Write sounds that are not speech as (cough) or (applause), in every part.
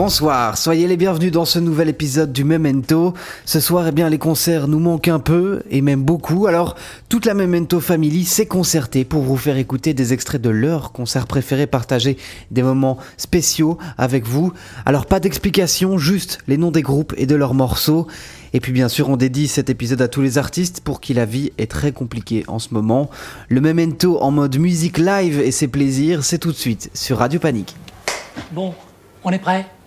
Bonsoir, soyez les bienvenus dans ce nouvel épisode du Memento. Ce soir, eh bien, les concerts nous manquent un peu, et même beaucoup. Alors, toute la Memento Family s'est concertée pour vous faire écouter des extraits de leurs concerts préférés, partager des moments spéciaux avec vous. Alors, pas d'explication, juste les noms des groupes et de leurs morceaux. Et puis bien sûr, on dédie cet épisode à tous les artistes pour qui la vie est très compliquée en ce moment. Le Memento en mode musique live et ses plaisirs, c'est tout de suite sur Radio Panique. Bon, on est prêt? 1,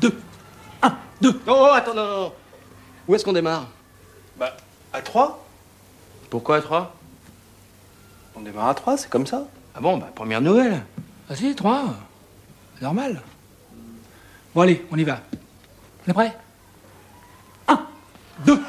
2, 1, 2. Oh, oh, attends, non, non. Où est-ce qu'on démarre Bah, à 3 Pourquoi à 3 On démarre à 3, c'est comme ça. Ah bon, bah, première nouvelle. Vas-y, 3. Normal. Bon, allez, on y va. On est prêt? 1, 2.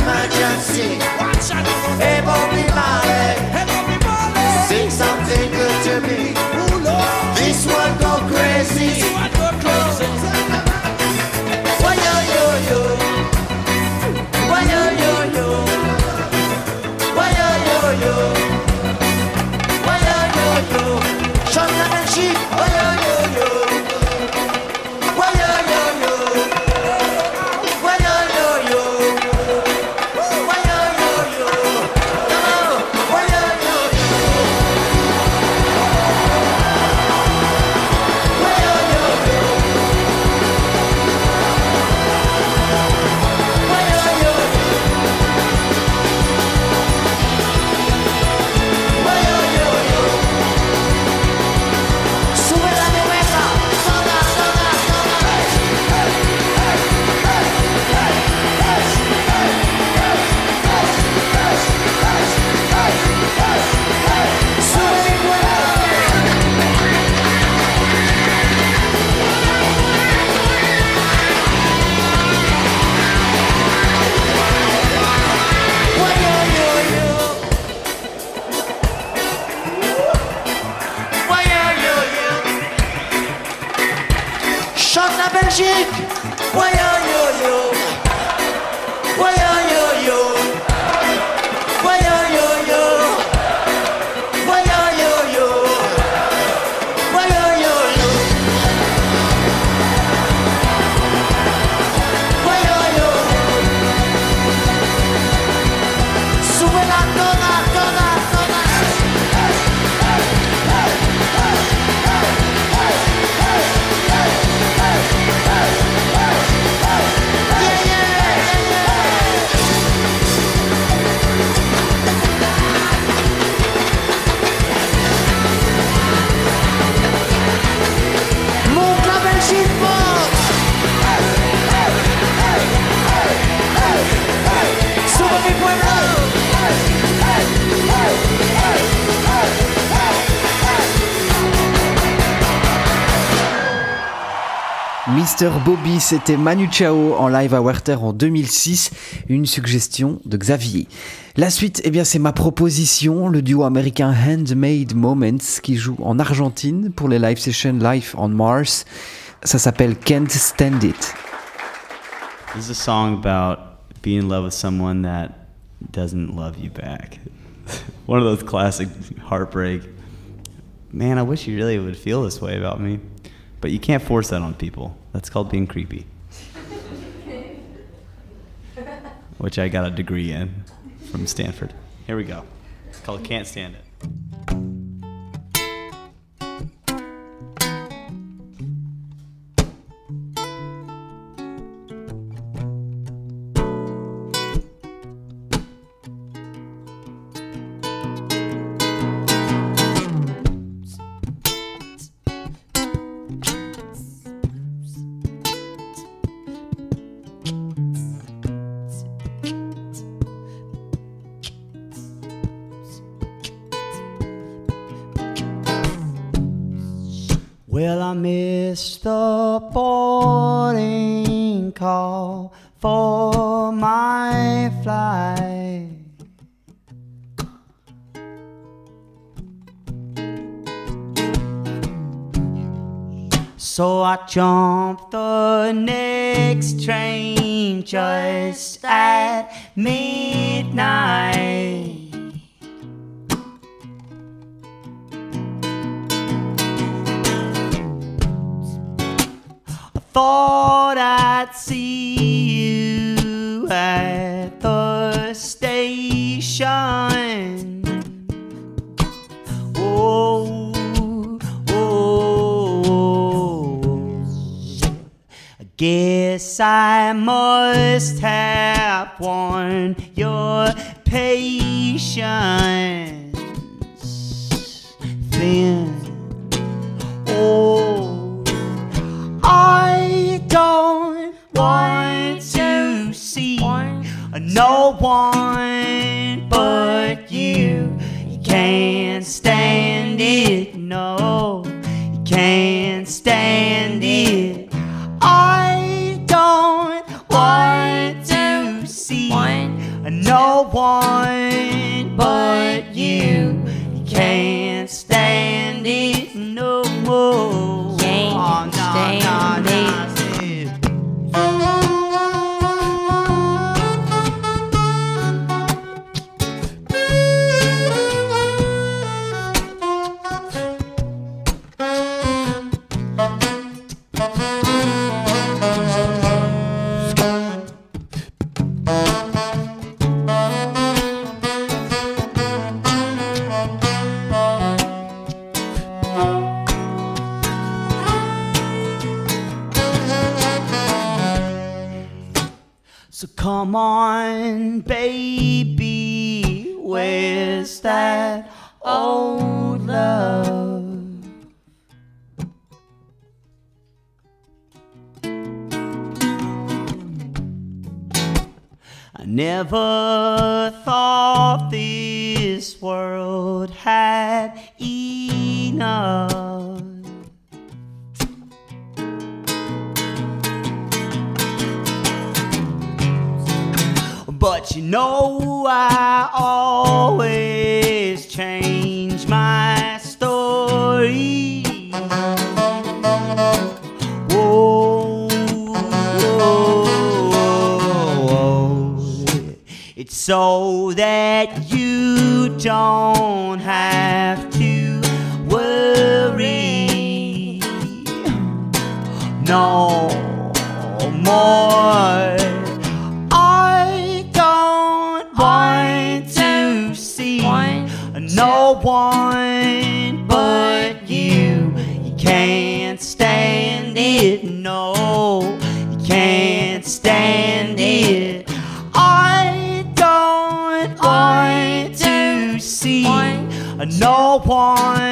emergency. It won't be mine. Imagine Mr. Bobby, c'était Manu Chao en live à Werther en 2006, une suggestion de Xavier. La suite, eh bien, c'est ma proposition, le duo américain Handmade Moments qui joue en Argentine pour les live sessions Live on Mars. Ça s'appelle Can't Stand It. This is a song about being in love with someone that doesn't love you back. (laughs) One of those classic heartbreak. Man, I wish you really would feel this way about me. But you can't force that on people. That's called being creepy. Which I got a degree in from Stanford. Here we go. It's called Can't Stand It. Missed the boarding call for my flight. So I jumped the next train just at midnight. Thought I'd see you at the station. Oh, oh, I guess I must have won your patience. Then, oh, Mm. no one but you. You can't stand it, no, you can't. can't stand it. I don't want to see no one can't stand it, no, you can't stand it. I don't want to see no one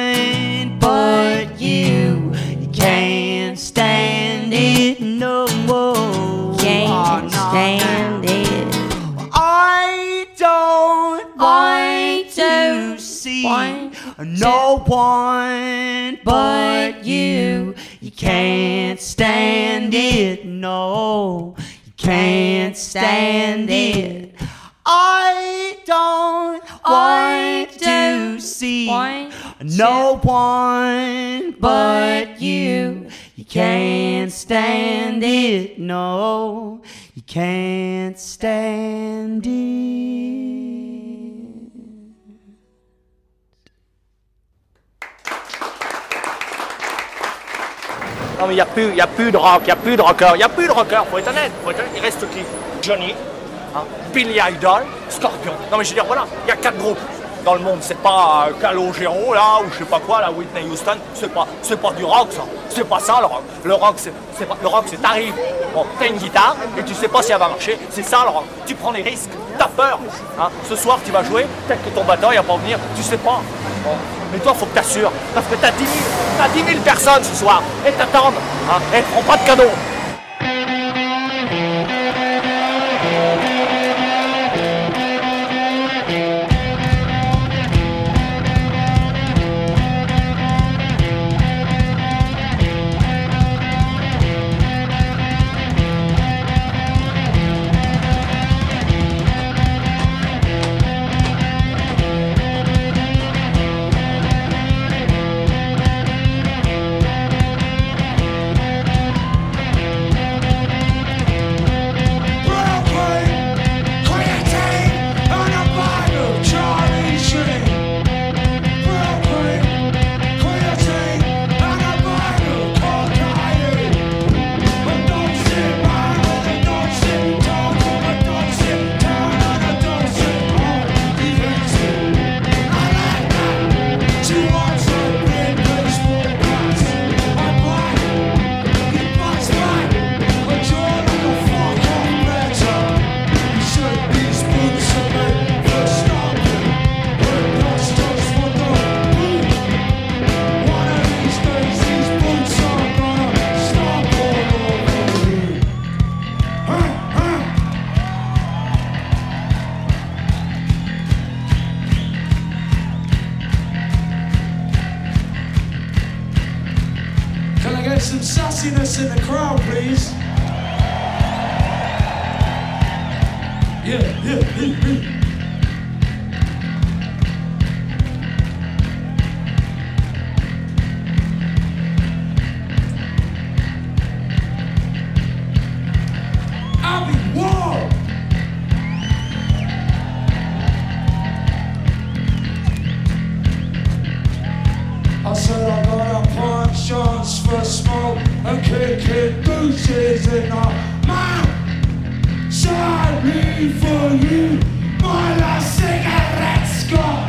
no one but you. You can't stand it, no, you can't stand it. I don't want to see no one but you. You can't stand it, no, you can't stand it. Non mais il n'y a, plus- y a plus de rock, il n'y a plus de rocker, il n'y a plus de rocker, faut être honnête, faut être honnête. Il reste qui? Johnny, hein, Billy Idol, Scorpion. Non mais je veux dire, voilà, il y a quatre groupes dans le monde. C'est pas euh, Calogero là, ou je sais pas quoi, la Whitney Houston, c'est pas, c'est pas du rock ça. C'est pas ça le rock. Le rock, c'est, pas, le rock, c'est t'arrives, bon, t'as une guitare et tu sais pas si elle va marcher. C'est ça le rock. Tu prends des risques, t'as peur. hein. Ce soir tu vas jouer, peut-être que ton batteur il va pas venir, tu sais pas. Mais toi, faut que t'assures, parce que t'as 10 000, t'as 10 000 personnes ce soir, et t'attendent, hein, et feront pas de cadeaux. the smoke and kicking bushes in our mouth. Shall I for you my last cigarette, Scott?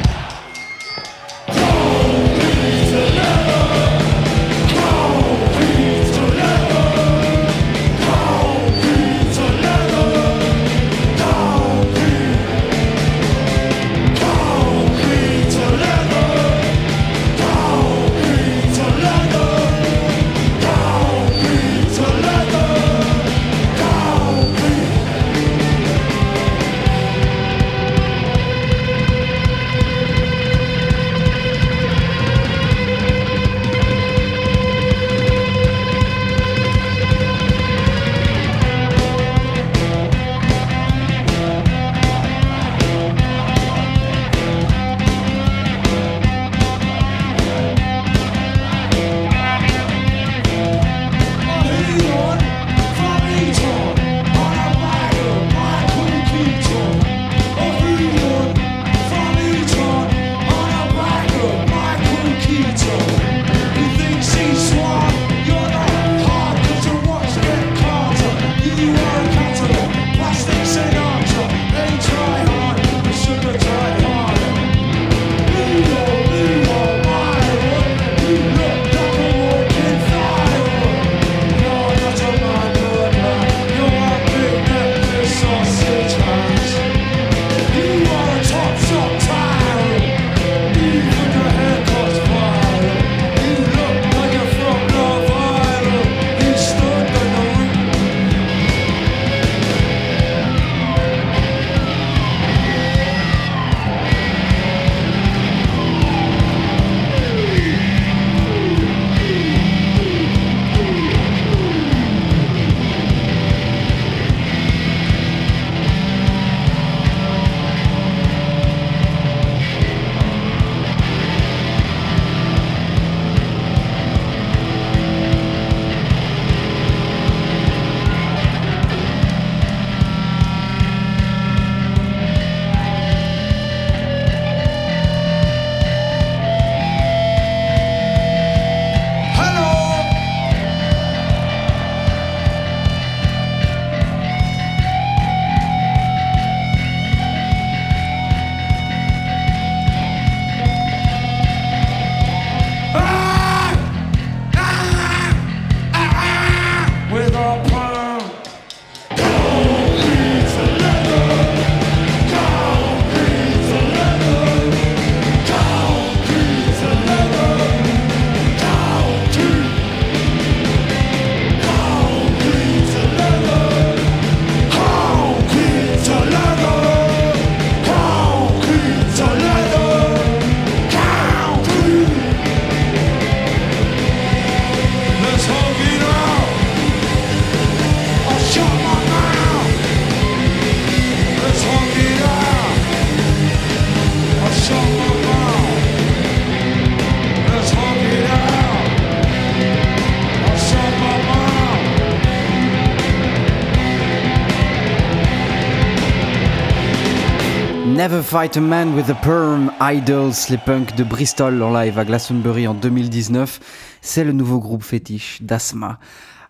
Never Fight a Man with a Perm, Idols, les de Bristol en live à Glastonbury en 2019. C'est le nouveau groupe fétiche d'Asma.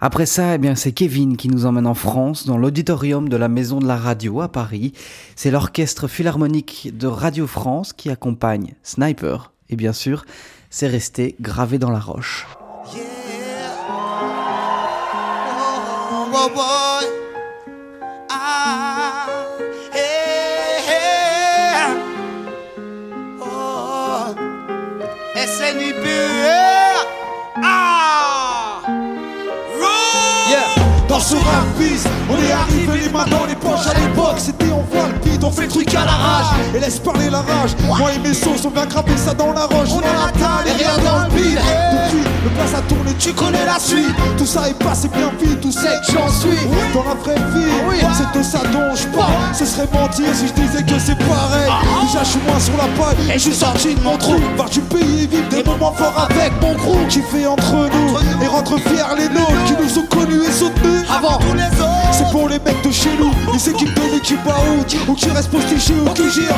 Après ça, eh bien, c'est Kevin qui nous emmène en France, dans l'auditorium de la Maison de la Radio à Paris. C'est l'orchestre philharmonique de Radio France qui accompagne Sniper. Et bien sûr, c'est resté gravé dans la roche. Oh, boy, boy. Ah, ce rap bis. On est arrivé les mains dans les poches à l'époque. C'était on voit le beat, on fait le truc à l'arrache. Et laisse parler la rage. Moi et mes sauces, on vient graver ça dans la roche. On a la taille et rien dans le beat. Depuis, le place a tourné, tu connais la suite. Tout ça est passé bien vite, tout c'est que j'en suis. Dans la vraie vie, c'est de ça dont je parle. Ce serait mentir si je disais que c'est pareil. Déjà, je suis moins sur la paille et je suis sorti de mon trou. Voir du pays et vivre des moments forts avec mon crew. Qui fait entre nous et rentre fiers les nôtres qui nous ont connus et soutenus avant. C'est pour les mecs de chez nous, les équipes de l'équipe out ou qui restent postichés ou qui gèrent.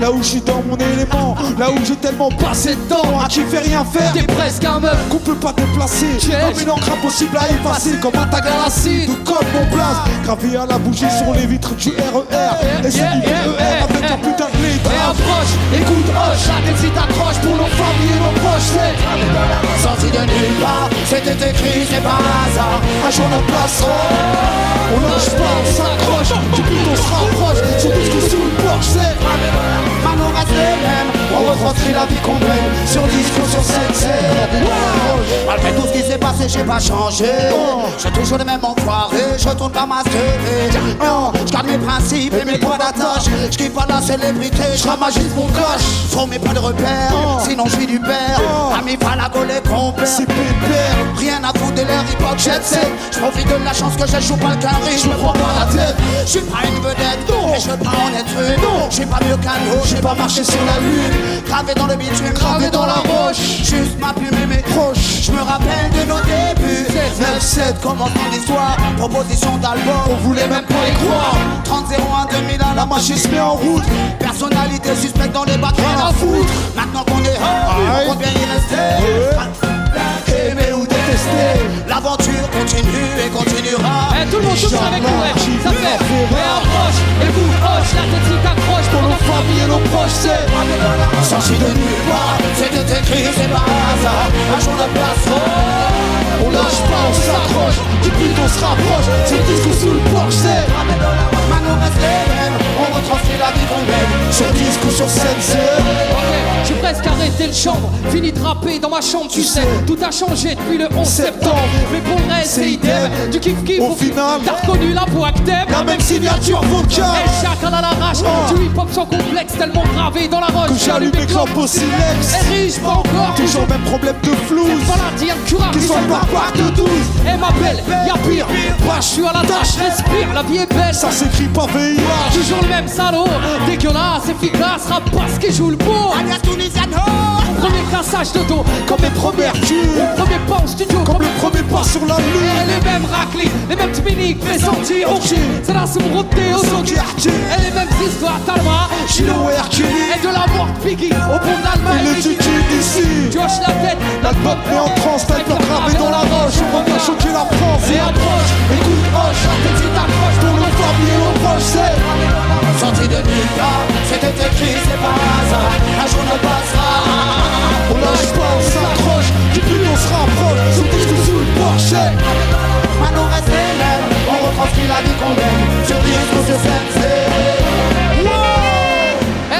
Là où je suis dans mon élément, là où j'ai tellement passé de temps. À qui fait rien faire. T'es presque un meuf qu'on peut pas déplacer. Comme une encre impossible à effacer, comme un tag à l'acide ou comme mon place. Gravé à la bougie sur les vitres du RER. Et c'est du RER avec un approche, écoute, hoche, la tête si t'accroches pour nos familles et nos proches, Sorti de nulle part, c'était écrit, c'est pas un hasard. Un jour notre place On lâche pas, on s'accroche. Du but on se rapproche Sur tout ce qui sous le porche c'est Maintenant On retranscrit la vie qu'on mène Sur discours, sur scène, c'est Malgré tout ce qui s'est passé, j'ai pas changé. J'ai toujours les mêmes enfoirés Je tourne pas ma Non, je garde mes principes et mes points d'attache. Je kiffe pas la célébrité, je ramasse juste mon cash Sur mes points de repère, sinon je suis du père. Ami Falago les compères C'est pépère. Rien à foutre de leur hip-hop Je profite de la chance que j'ai, je joue pas le carré Je me prends pas la tête. Je suis pas une vedette, mais je veux pas en être une. Je suis pas mieux qu'un autre, j'ai pas marché sur la lune Gravé dans le bitume, gravé dans la roche. Juste ma plume et mes proches Je me rappelle de nos débuts. 9-7, commencement d'histoire. Proposition d'album, on voulait même pas y croire. 30-01 2001, la machine se met en route. Personnalité suspecte dans les bacs, rien à foutre. Maintenant qu'on est hors, on compte bien y rester Aimer ou détester. L'aventure continue et continuera. Eh, tout le monde, monde avec nous, ouais. Ça fait. Et approche, et vous, hoche, la tête si t'accroche pour nos familles et nos proches, c'est Sorti de nulle part, c'était écrit, c'est pas un hasard. Un jour de place, On lâche pas, on s'accroche. Du but on se rapproche. C'est le disque sous le porche c'est Maintenant on reste les mêmes. On retranscrit la vie qu'on mène. Sur disque ou sur scène c'est Ok, j'ai presque arrêté le chambre, fini de rapper dans ma chambre, tu sais, tout a changé depuis le 11 septembre. Mais pour le reste, c'est idem, du kiff kiff Au final, T'as reconnu la voix que t'aimes La même signature vocale Et chacun à l'arrache, du hip hop sans complexe, tellement gravé dans la roche. Que j'allume mes clopes au silex. Et riche, pas encore, Toujours même problème de flouze. Voilà, dis un curare, Qui sont pas part de 12 Et ma belle, y'a pire, bah je suis à la tâche, respire, la vie est belle. Ça s'écrit pas VIH Toujours le même salaud, dégueulasse, efficace, rapace qui joue le beau. Alias Tunisiano Premier cassage de dos, Comme mes premières Au premier pas studio, Comme le premier pas sur la Et lune les mêmes raclis, les mêmes tminiques, les sentiers, ok C'est la soumrouté au Soki soki Et les mêmes histoires, Talma, Chino et Hercule. Et de la mort Piggy, au pont Et d'Allemagne le tiki d'ici Tu hoches la tête, L'album met en transe, sniper gravé dans la roche. On revient choquer la France. Et approche Écoute hoche, la petite accroche Pour nos familles et nos proches c'est Sorti de nulle part, c'était écrit, c'est pas hasard. Un jour ne passera. On lâche pas, on s'accroche on se rapproche. Sur disque sous le porche c'est Maintenant on reste les mêmes On retranscrit la vie qu'on mène Sur disque ou sur scène,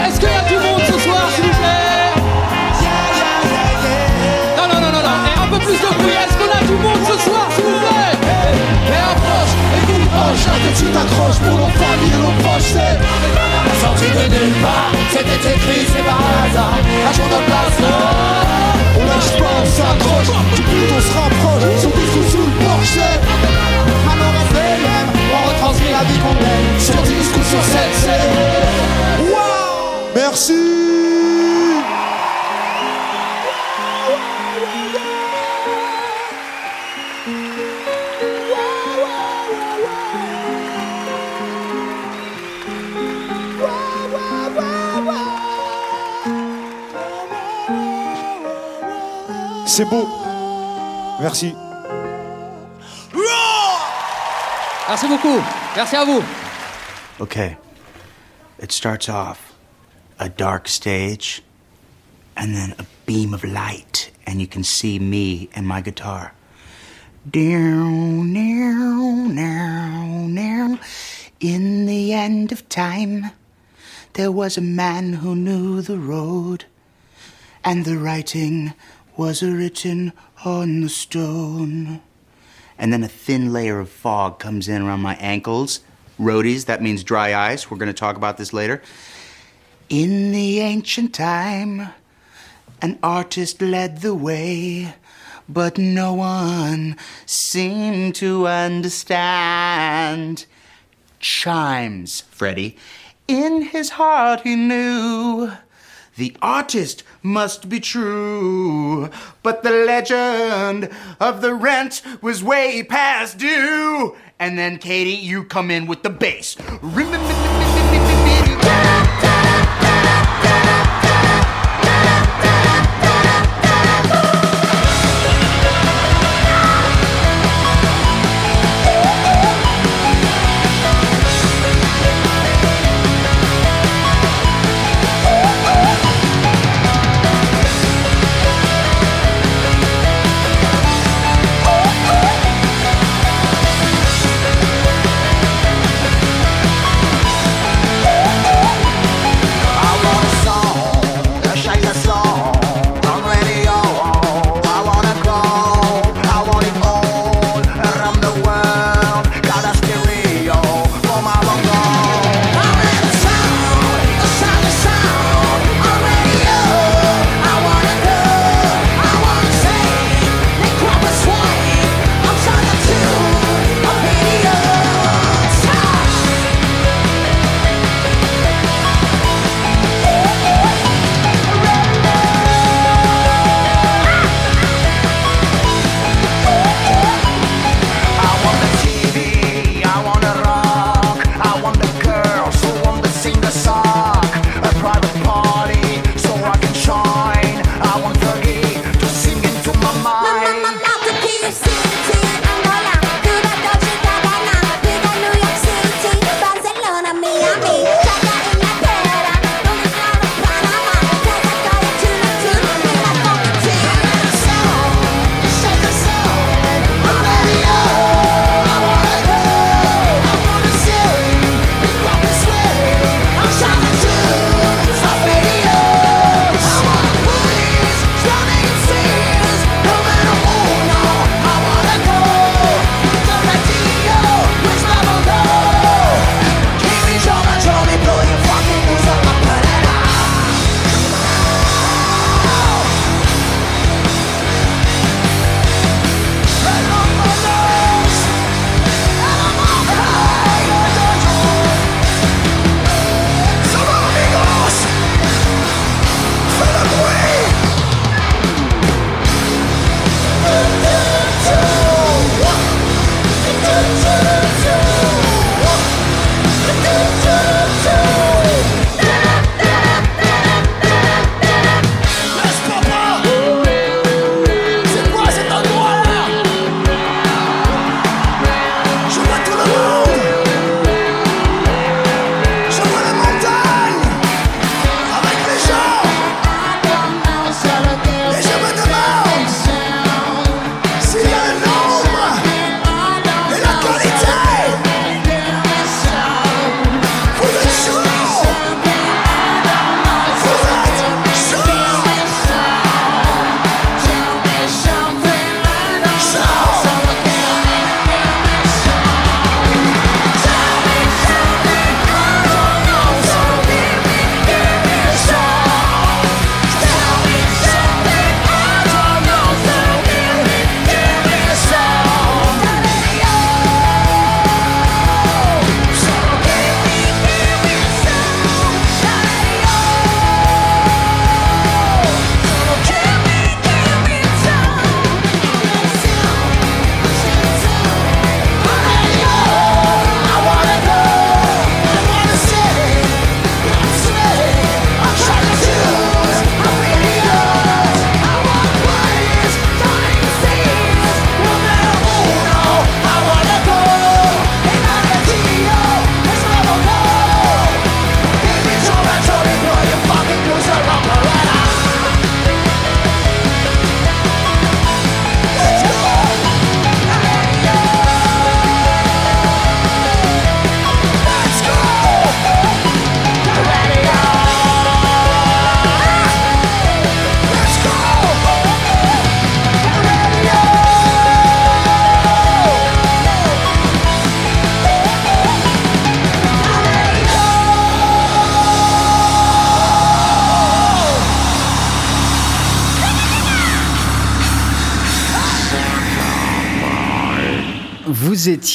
Est-ce qu'il y a du monde ce soir, s'il vous plaît? Non, non, non, non, non. Et un peu plus de bruit. Est-ce qu'on a du monde ce soir, s'il vous plaît? Et approche, écoute, Hoche, la petite accroche Pour nos familles et nos proches c'est Sorti de nulle part, c'était écrit, c'est un hasard. Un jour de place, lâche pas, on s'accroche Du but on se rapproche. Sur disque sous le porche. C'est maintenant on retranscrit la vie qu'on mène Sur disque ou sur scène, c'est Merci C'est beau. Merci. Merci beaucoup. Merci à vous. Okay. It starts off a dark stage and then a beam of light, and you can see me and my guitar. Down, down, down, down. In the end of time, there was a man who knew the road, and the writing was written on the stone. and then a thin layer of fog comes in around my ankles. Roadies, that means dry ice. We're going to talk about this later. In the ancient time, an artist led the way, but no one seemed to understand. Chimes, Freddie. In his heart, he knew the artist must be true, but the legend of the rent was way past due. And then, Katie, you come in with the bass.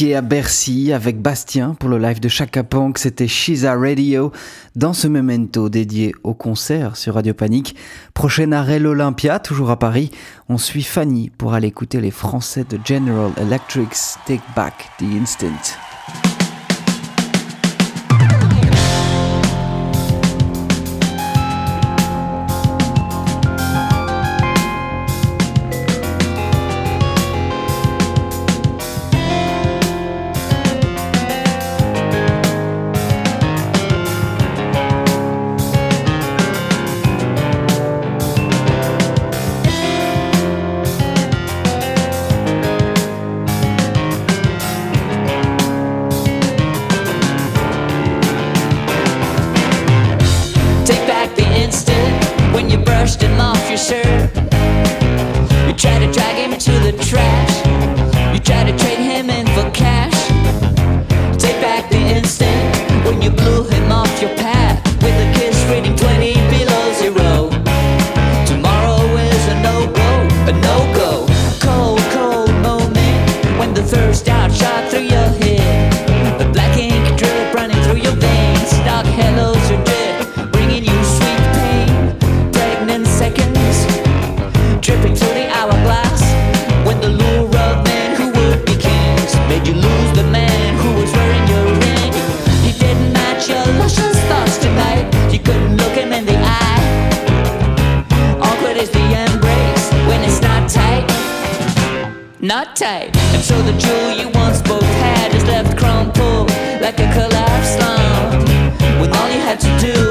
à Bercy avec Bastien pour le live de Chaka Punk, c'était Shiza Radio dans ce memento dédié au concert sur Radio Panique. Prochain arrêt l'Olympia, toujours à Paris. On suit Fanny pour aller écouter les Français de General Electric's Take Back the Instant. You try to drag him to the track. And so the jewel you once both had is left crumpled like a collapsed lump. When all you had to do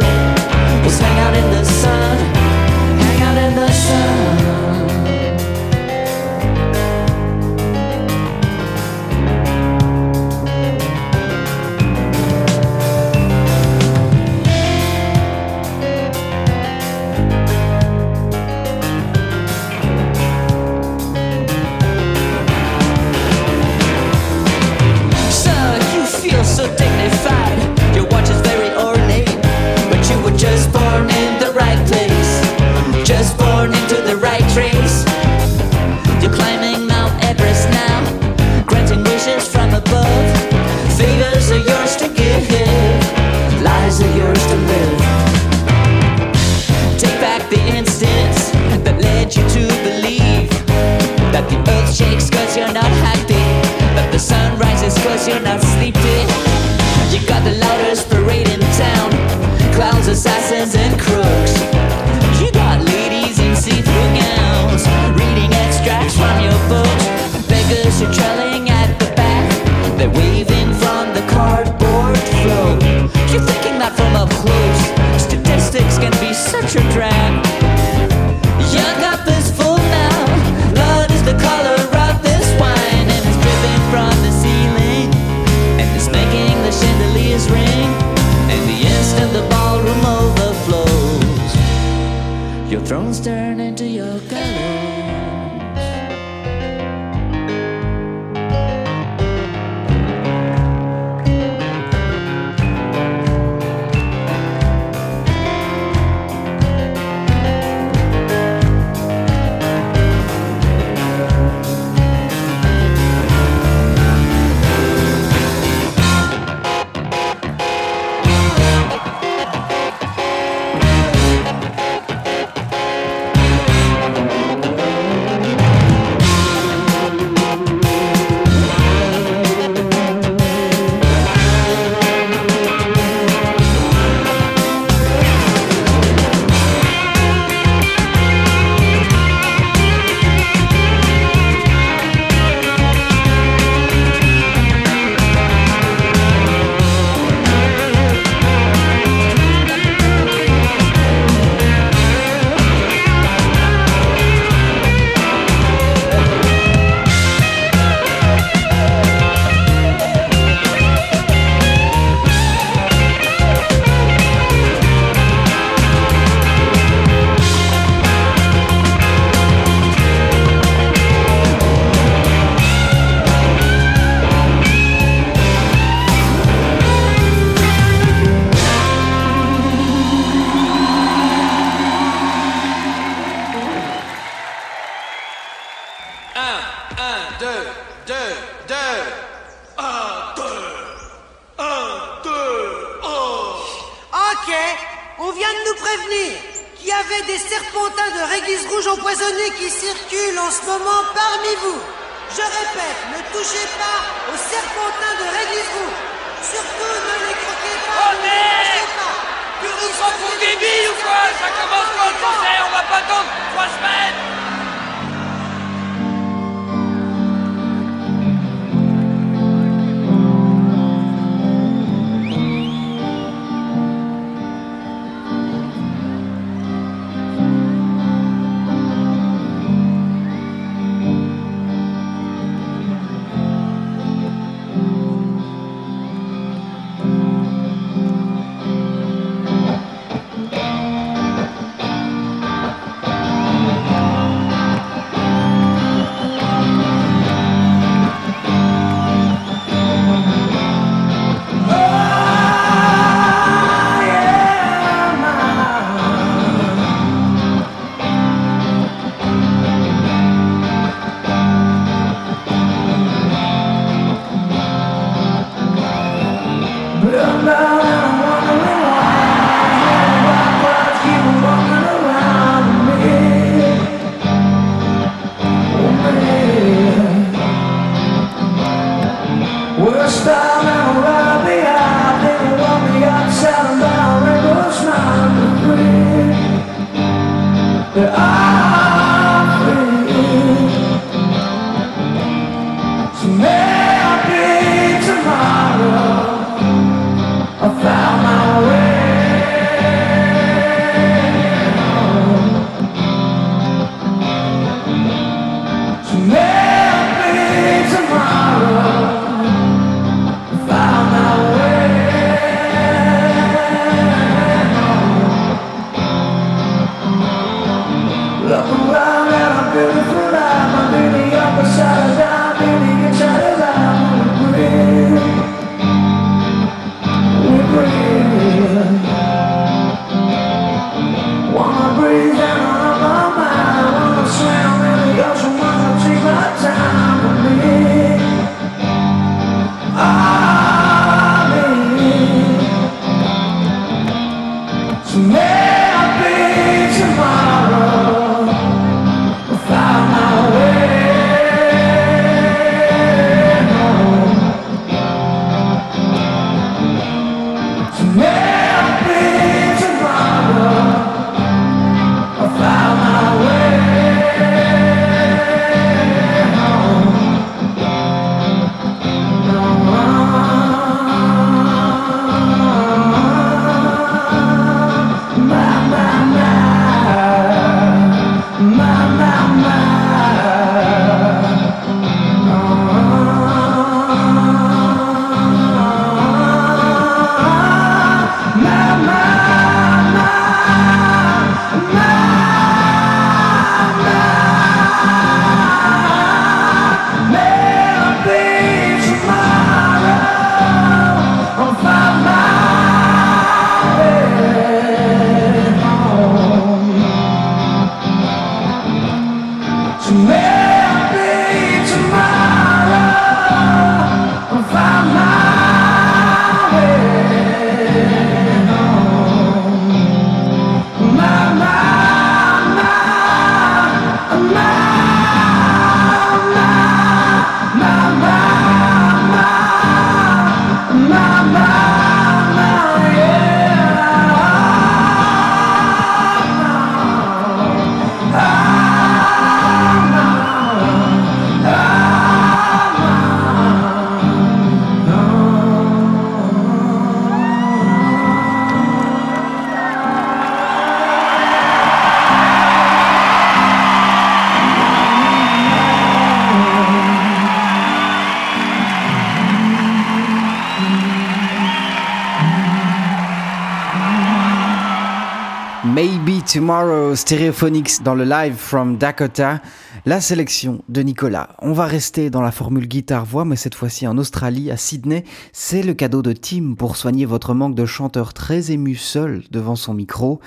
Tomorrow Stereophonics dans le live from Dakota, la sélection de Nicolas. On va rester dans la formule guitare-voix, mais cette fois-ci en Australie, à Sydney. C'est le cadeau de Tim pour soigner votre manque de chanteur très ému seul devant son micro.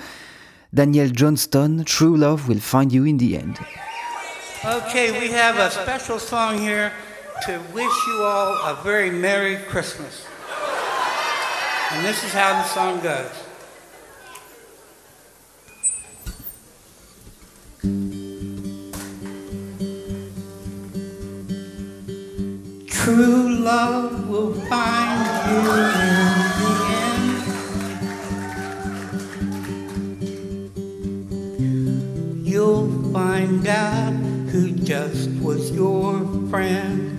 Daniel Johnston, True Love Will Find You in the End. Okay, we have a special song here to wish you all a very Merry Christmas. And this is how the song goes. True love will find you in the end. You'll find out who just was your friend.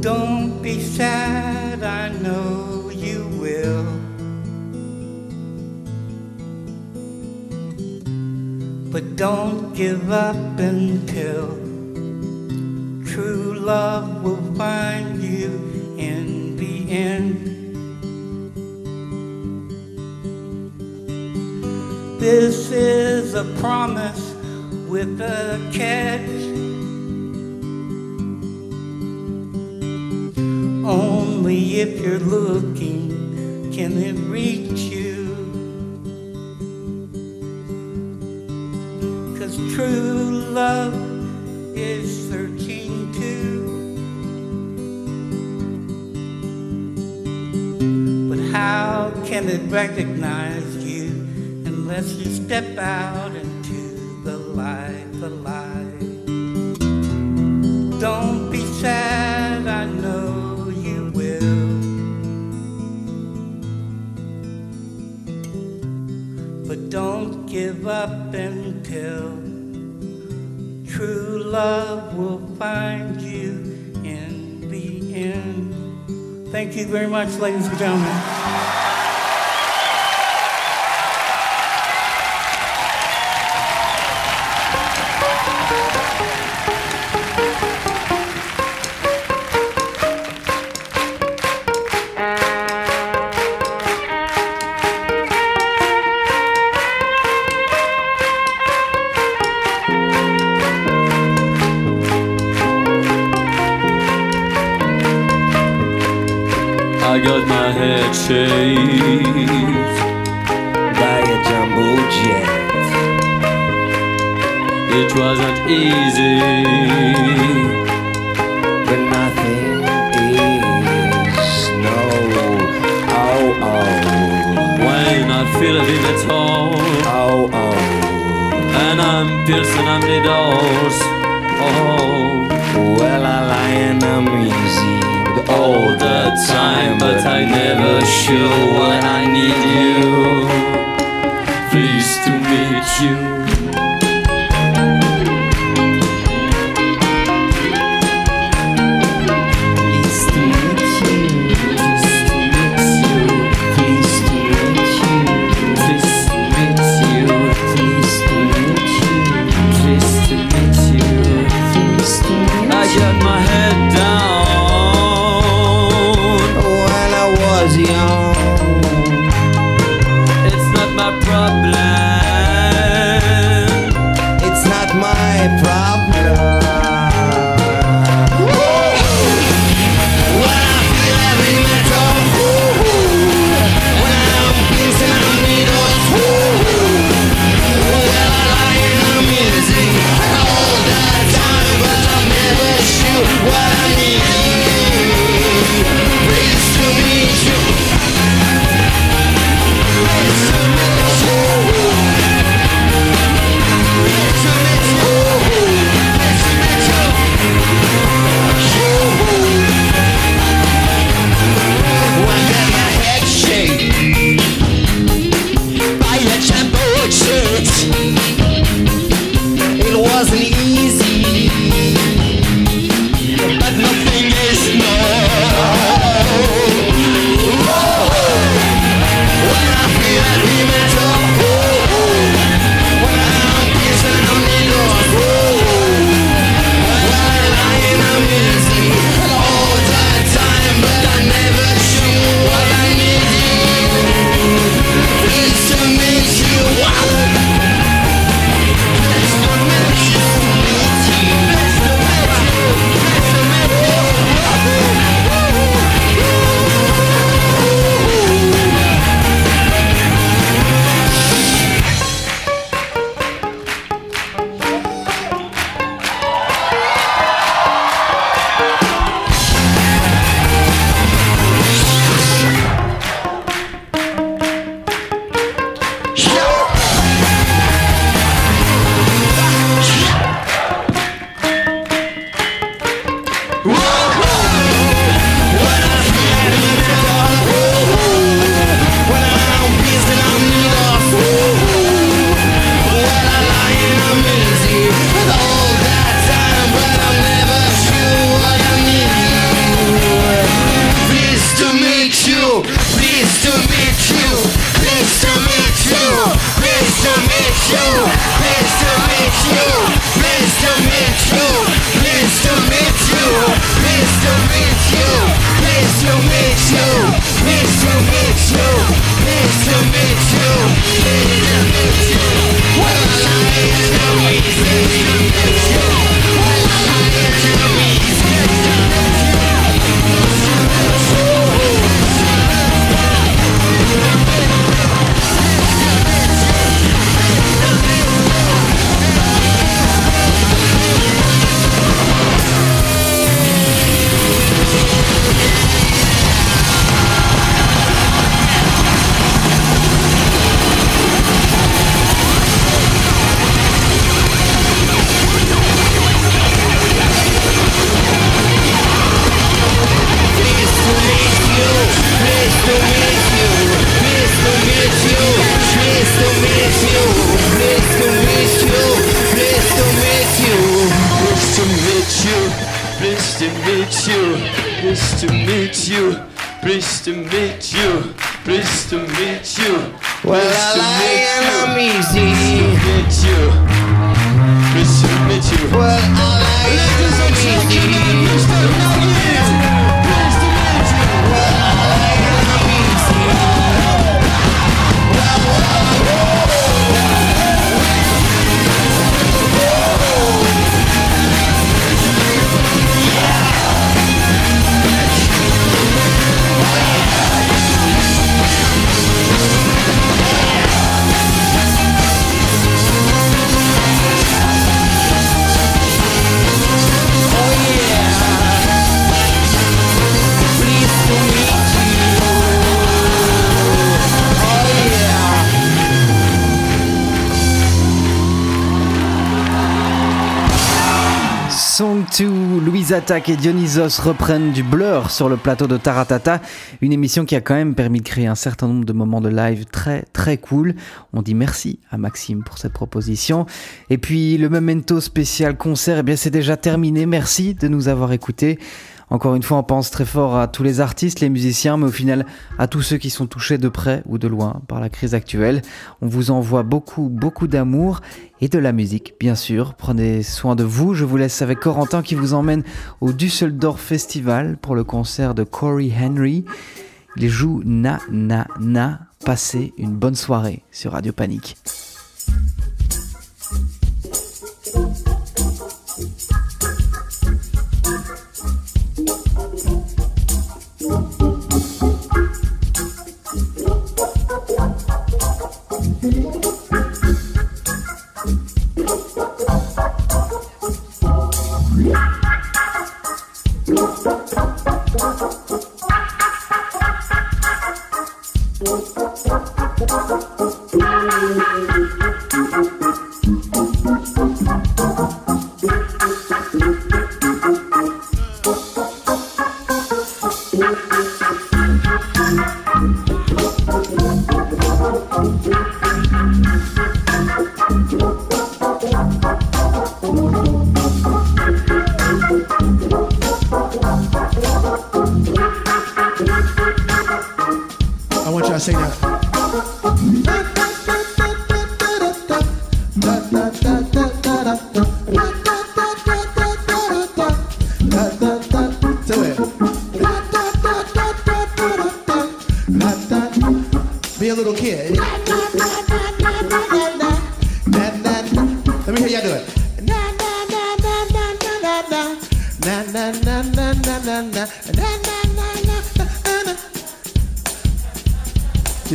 Don't be sad, I know But don't give up until true love will find you in the end. This is a promise with a catch. Only if you're looking can it reach you. Love is searching too. But how can it recognize you unless you step out love will find you in the end. Thank you very much, ladies and gentlemen. Shaved by a jumbo jet. It wasn't easy, but nothing is. No, oh oh. When I feel it in at all, oh oh. And I'm piercing on the doors, oh. Well, I lie and I'm easy all the time, but I never show when I need you. Pleased to meet you. 2, Louise Attaque et Dionysos reprennent du blur sur le plateau de Taratata, une émission qui a quand même permis de créer un certain nombre de moments de live très très cool. On dit merci à Maxime pour cette proposition. Et puis le Memento spécial concert, eh bien c'est déjà terminé. Merci de nous avoir écoutés. Encore une fois, on pense très fort à tous les artistes, les musiciens, mais au final à tous ceux qui sont touchés de près ou de loin par la crise actuelle. On vous envoie beaucoup, beaucoup d'amour et de la musique, bien sûr. Prenez soin de vous. Je vous laisse avec Corentin qui vous emmène au Düsseldorf Festival pour le concert de Corey Henry. Il joue Na Na Na. Passez une bonne soirée sur Radio Panique.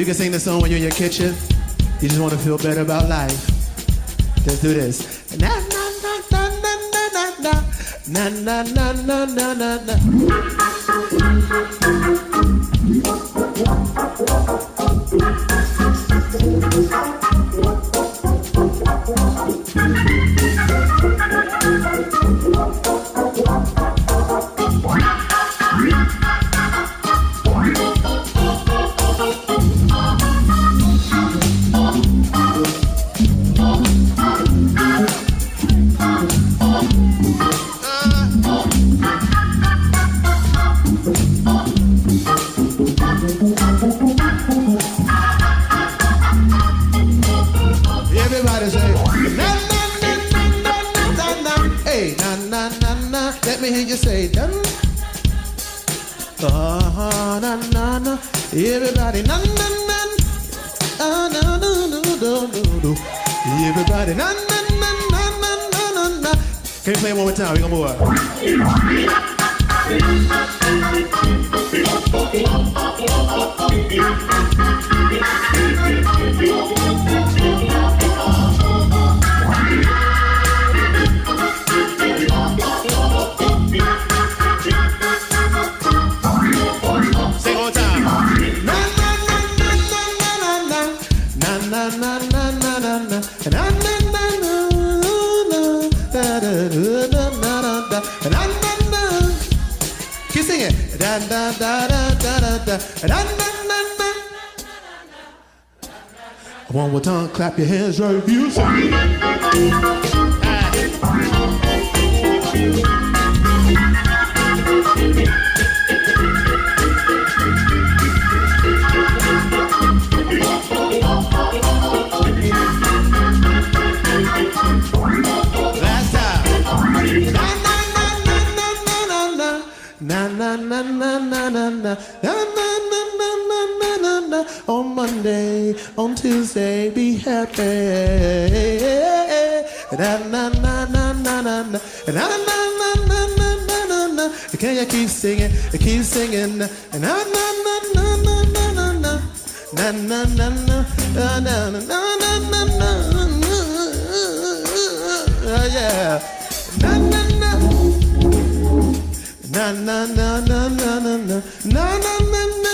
You can sing this song when you're in your kitchen. You just want to feel better about life. Just do this. Na na na na na na na na na na na na na One more time, clap your hands right you say. Last time. Na na na na na na na na na na na na na na On Tuesday, be happy. Na na na na na na na na na na na na na na. Can you keep singing? Keep singing. Na na na na na na na na na na na na na na na na na yeah. Na na na na na na na na na na na na na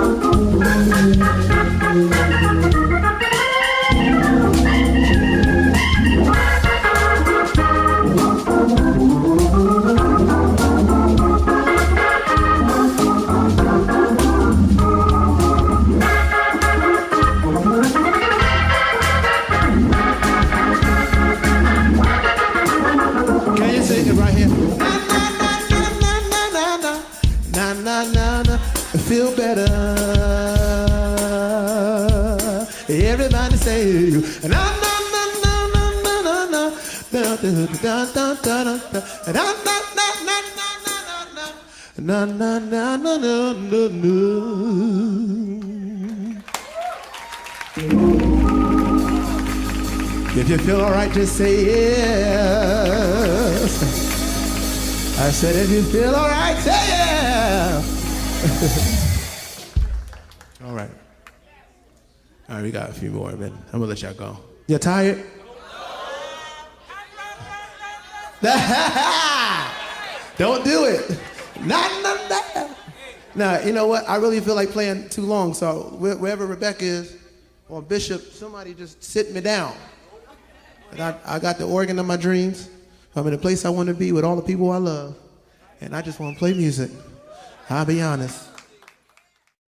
Thank you. na na na na na na na. If you feel alright, just say yes. I said, if you feel alright, say yeah. all right. All right, we got a few more, man. I'm gonna let y'all go. You tired? (laughs) Don't do it. Not, not, not. Now, you know what? I really feel like playing too long, so wherever Rebecca is, or Bishop, somebody just sit me down. And I, I got the organ of my dreams. I'm in a place I want to be with all the people I love. And I just want to play music. I'll be honest.